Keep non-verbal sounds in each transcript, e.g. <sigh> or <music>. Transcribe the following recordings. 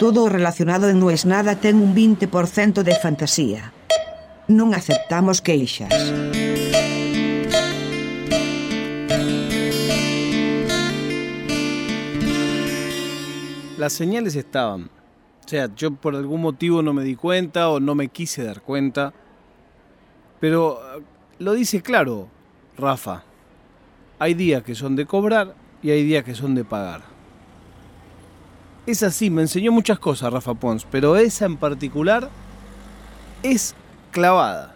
Todo relacionado No es Nada ten un 20% de fantasía. Non aceptamos queixas. Las señales estaban. O sea, yo por algún motivo no me di cuenta o no me quise dar cuenta. Pero eh, lo dice claro, Rafa. Hay días que son de cobrar y hay días que son de pagar. Es así, me enseñó muchas cosas Rafa Pons, pero esa en particular es clavada.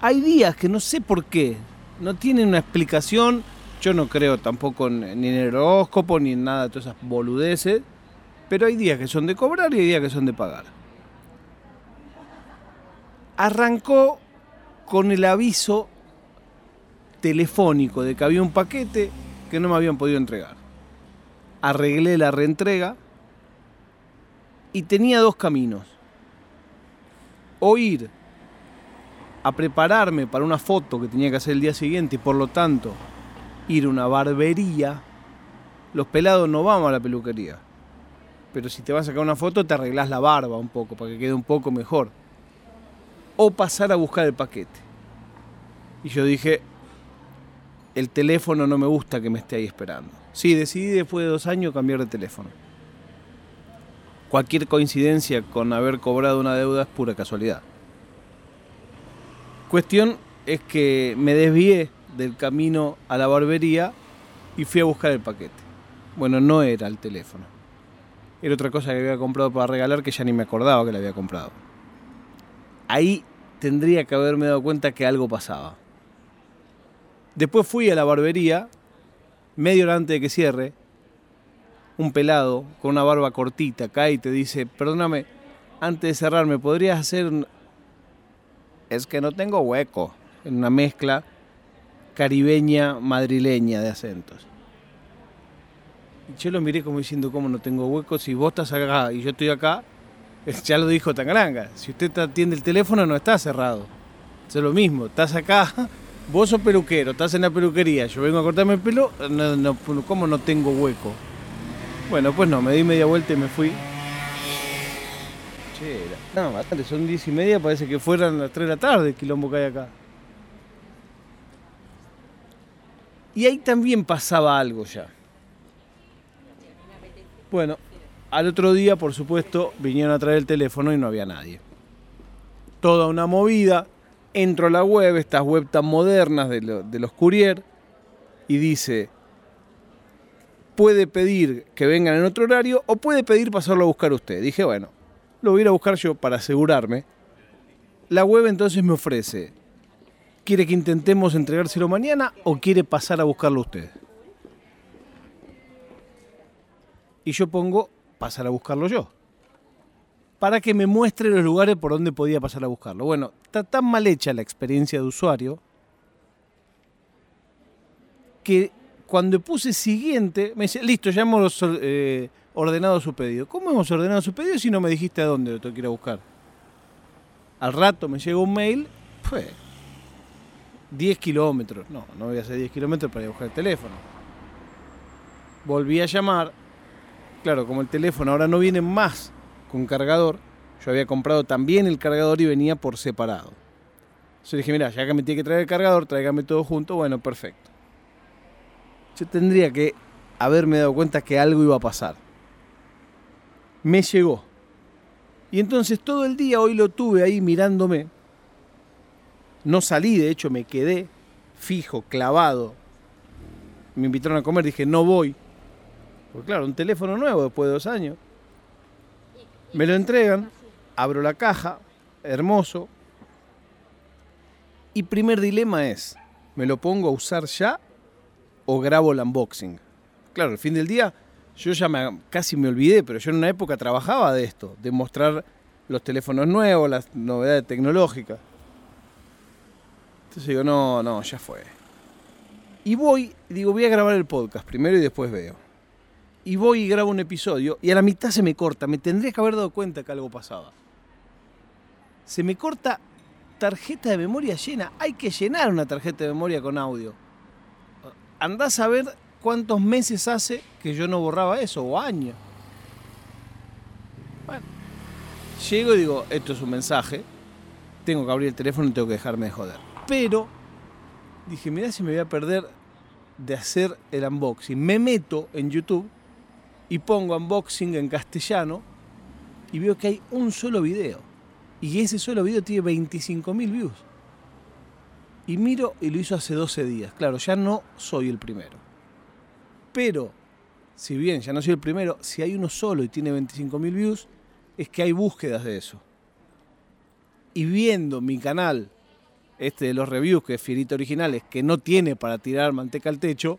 Hay días que no sé por qué, no tienen una explicación. Yo no creo tampoco ni en el horóscopo ni en nada de todas esas boludeces, pero hay días que son de cobrar y hay días que son de pagar. Arrancó con el aviso telefónico de que había un paquete que no me habían podido entregar. Arreglé la reentrega y tenía dos caminos. O ir a prepararme para una foto que tenía que hacer el día siguiente y por lo tanto ir a una barbería. Los pelados no vamos a la peluquería. Pero si te vas a sacar una foto te arreglás la barba un poco para que quede un poco mejor. O pasar a buscar el paquete. Y yo dije, el teléfono no me gusta que me esté ahí esperando. Sí, decidí después de dos años cambiar de teléfono. Cualquier coincidencia con haber cobrado una deuda es pura casualidad. Cuestión es que me desvié del camino a la barbería y fui a buscar el paquete. Bueno, no era el teléfono. Era otra cosa que había comprado para regalar que ya ni me acordaba que la había comprado. Ahí tendría que haberme dado cuenta que algo pasaba. Después fui a la barbería, media hora antes de que cierre, un pelado con una barba cortita cae y te dice, perdóname, antes de cerrar, ¿me podrías hacer...? un-?" Es que no tengo hueco, en una mezcla caribeña madrileña de acentos. Yo lo miré como diciendo, ¿cómo no tengo hueco? Si vos estás acá y yo estoy acá, <laughs> ya lo dijo Tangaranga, si usted te atiende el teléfono no está cerrado. Es lo mismo, estás acá, <laughs> vos sos peluquero, estás en la peluquería, yo vengo a cortarme el pelo, no, no, ¿cómo no tengo hueco? Bueno, pues no, me di media vuelta y me fui. Che, no, bastante, son diez y media, parece que fueran las 3 de la tarde el quilombo que hay acá. Y ahí también pasaba algo ya. Bueno, al otro día, por supuesto, vinieron a traer el teléfono y no había nadie. Toda una movida. Entro a la web, estas web tan modernas de, lo- de los courier, y dice, puede pedir que vengan en otro horario o puede pedir pasarlo a buscar usted. Dije, bueno, lo voy a ir a buscar yo para asegurarme. La web entonces me ofrece, ¿quiere que intentemos entregárselo mañana o quiere pasar a buscarlo usted? Y yo pongo pasar a buscarlo yo. Para que me muestre los lugares por donde podía pasar a buscarlo. Bueno, está tan mal hecha la experiencia de usuario que cuando puse siguiente, me dice, listo, ya hemos eh, ordenado su pedido. ¿Cómo hemos ordenado su pedido si no me dijiste a dónde lo tengo que ir a buscar? Al rato me llega un mail, pues, 10 kilómetros. No, no voy a hacer 10 kilómetros para ir a buscar el teléfono. Volví a llamar. Claro, como el teléfono ahora no viene más con cargador, yo había comprado también el cargador y venía por separado. Yo dije, mira, ya que me tiene que traer el cargador, tráigame todo junto, bueno, perfecto. Yo tendría que haberme dado cuenta que algo iba a pasar. Me llegó. Y entonces todo el día hoy lo tuve ahí mirándome. No salí, de hecho me quedé fijo, clavado. Me invitaron a comer, dije, no voy. Porque claro, un teléfono nuevo después de dos años. Me lo entregan, abro la caja, hermoso. Y primer dilema es, ¿me lo pongo a usar ya o grabo el unboxing? Claro, al fin del día yo ya me, casi me olvidé, pero yo en una época trabajaba de esto, de mostrar los teléfonos nuevos, las novedades tecnológicas. Entonces digo, no, no, ya fue. Y voy, digo, voy a grabar el podcast primero y después veo. Y voy y grabo un episodio y a la mitad se me corta. Me tendría que haber dado cuenta que algo pasaba. Se me corta tarjeta de memoria llena. Hay que llenar una tarjeta de memoria con audio. Andás a ver cuántos meses hace que yo no borraba eso, o años. Llego y digo, esto es un mensaje, tengo que abrir el teléfono y tengo que dejarme de joder. Pero dije, mirá si me voy a perder de hacer el unboxing. Me meto en YouTube y pongo unboxing en castellano y veo que hay un solo video. Y ese solo video tiene 25.000 views. Y miro y lo hizo hace 12 días. Claro, ya no soy el primero. Pero, si bien ya no soy el primero, si hay uno solo y tiene 25.000 views, es que hay búsquedas de eso. Y viendo mi canal, este de los reviews, que es Fierita Originales, que no tiene para tirar manteca al techo,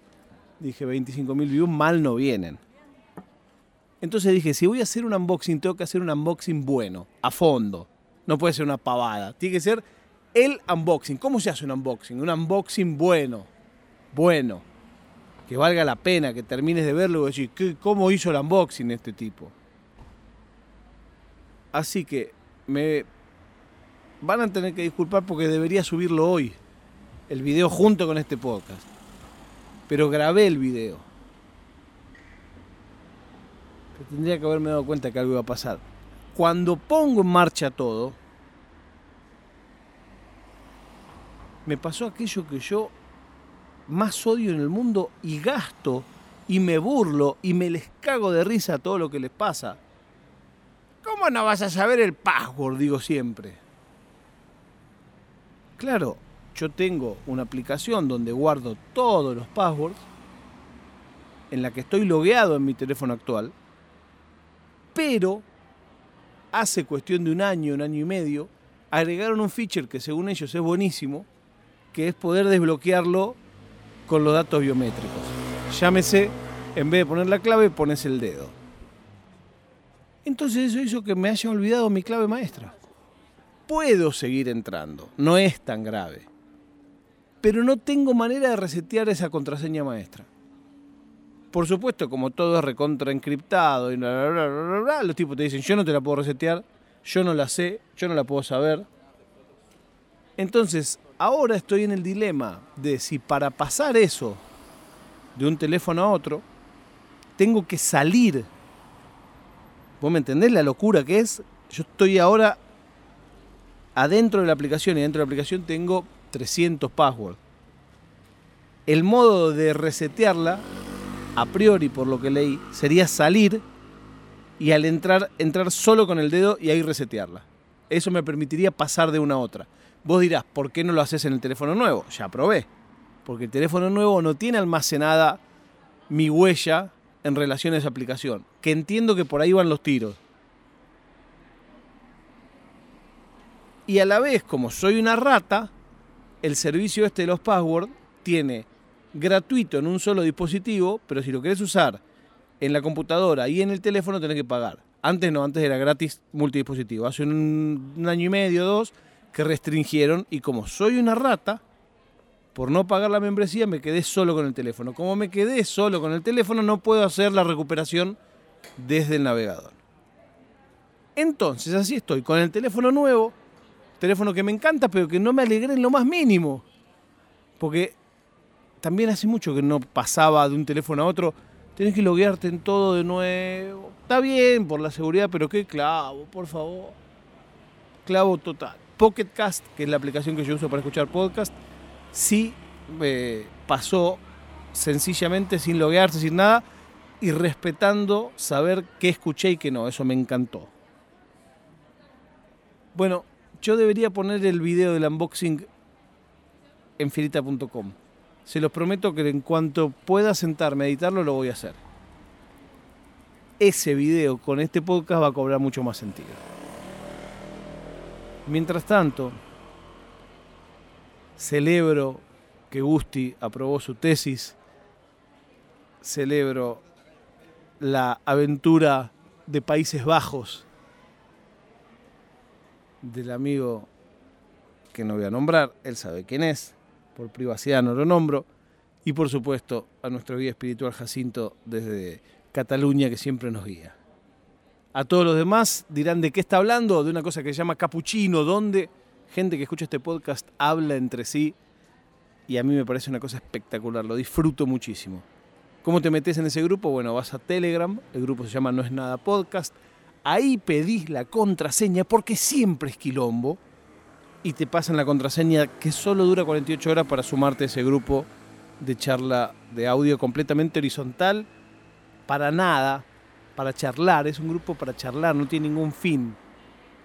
dije 25.000 views mal no vienen. Entonces dije, si voy a hacer un unboxing, tengo que hacer un unboxing bueno, a fondo. No puede ser una pavada. Tiene que ser el unboxing. ¿Cómo se hace un unboxing? Un unboxing bueno. Bueno. Que valga la pena, que termines de verlo y decir, ¿cómo hizo el unboxing este tipo? Así que me van a tener que disculpar porque debería subirlo hoy, el video junto con este podcast. Pero grabé el video. Pero tendría que haberme dado cuenta que algo iba a pasar. Cuando pongo en marcha todo, me pasó aquello que yo más odio en el mundo y gasto y me burlo y me les cago de risa todo lo que les pasa. ¿Cómo no vas a saber el password? Digo siempre. Claro, yo tengo una aplicación donde guardo todos los passwords, en la que estoy logueado en mi teléfono actual, pero hace cuestión de un año, un año y medio, agregaron un feature que según ellos es buenísimo, que es poder desbloquearlo con los datos biométricos. Llámese, en vez de poner la clave, pones el dedo. Entonces eso hizo que me haya olvidado mi clave maestra. Puedo seguir entrando, no es tan grave. Pero no tengo manera de resetear esa contraseña maestra. Por supuesto, como todo es recontra encriptado y bla, bla, bla, bla, los tipos te dicen, yo no te la puedo resetear, yo no la sé, yo no la puedo saber. Entonces, ahora estoy en el dilema de si para pasar eso de un teléfono a otro, tengo que salir ¿Vos me entendés la locura que es? Yo estoy ahora adentro de la aplicación y dentro de la aplicación tengo 300 passwords. El modo de resetearla, a priori por lo que leí, sería salir y al entrar, entrar solo con el dedo y ahí resetearla. Eso me permitiría pasar de una a otra. Vos dirás, ¿por qué no lo haces en el teléfono nuevo? Ya probé. Porque el teléfono nuevo no tiene almacenada mi huella en relación a esa aplicación, que entiendo que por ahí van los tiros. Y a la vez, como soy una rata, el servicio este de los passwords tiene gratuito en un solo dispositivo, pero si lo querés usar en la computadora y en el teléfono tenés que pagar. Antes no, antes era gratis multidispositivo. Hace un, un año y medio, dos, que restringieron y como soy una rata, por no pagar la membresía me quedé solo con el teléfono. Como me quedé solo con el teléfono no puedo hacer la recuperación desde el navegador. Entonces así estoy, con el teléfono nuevo, teléfono que me encanta pero que no me alegré en lo más mínimo. Porque también hace mucho que no pasaba de un teléfono a otro. Tienes que loguearte en todo de nuevo. Está bien por la seguridad, pero qué clavo, por favor. Clavo total. Pocket Cast, que es la aplicación que yo uso para escuchar podcast, sí eh, pasó sencillamente sin loguearse, sin nada, y respetando saber qué escuché y qué no. Eso me encantó. Bueno, yo debería poner el video del unboxing en filita.com. Se los prometo que en cuanto pueda sentarme a editarlo, lo voy a hacer. Ese video con este podcast va a cobrar mucho más sentido. Mientras tanto, Celebro que Gusti aprobó su tesis. Celebro la aventura de Países Bajos del amigo que no voy a nombrar, él sabe quién es, por privacidad no lo nombro, y por supuesto a nuestro guía espiritual Jacinto desde Cataluña que siempre nos guía. A todos los demás dirán de qué está hablando, de una cosa que se llama capuchino, donde gente que escucha este podcast habla entre sí y a mí me parece una cosa espectacular, lo disfruto muchísimo. ¿Cómo te metes en ese grupo? Bueno, vas a Telegram, el grupo se llama No es nada podcast, ahí pedís la contraseña porque siempre es quilombo y te pasan la contraseña que solo dura 48 horas para sumarte a ese grupo de charla de audio completamente horizontal, para nada, para charlar, es un grupo para charlar, no tiene ningún fin.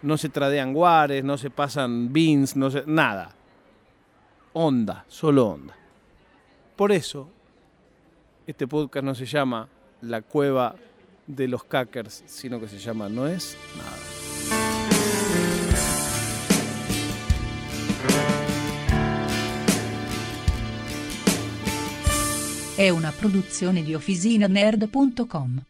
No se tradean guares, no se pasan beans, no se, nada. Onda, solo onda. Por eso, este podcast no se llama La Cueva de los Cackers, sino que se llama No es nada. È una produzione di OfficinaNerd.com.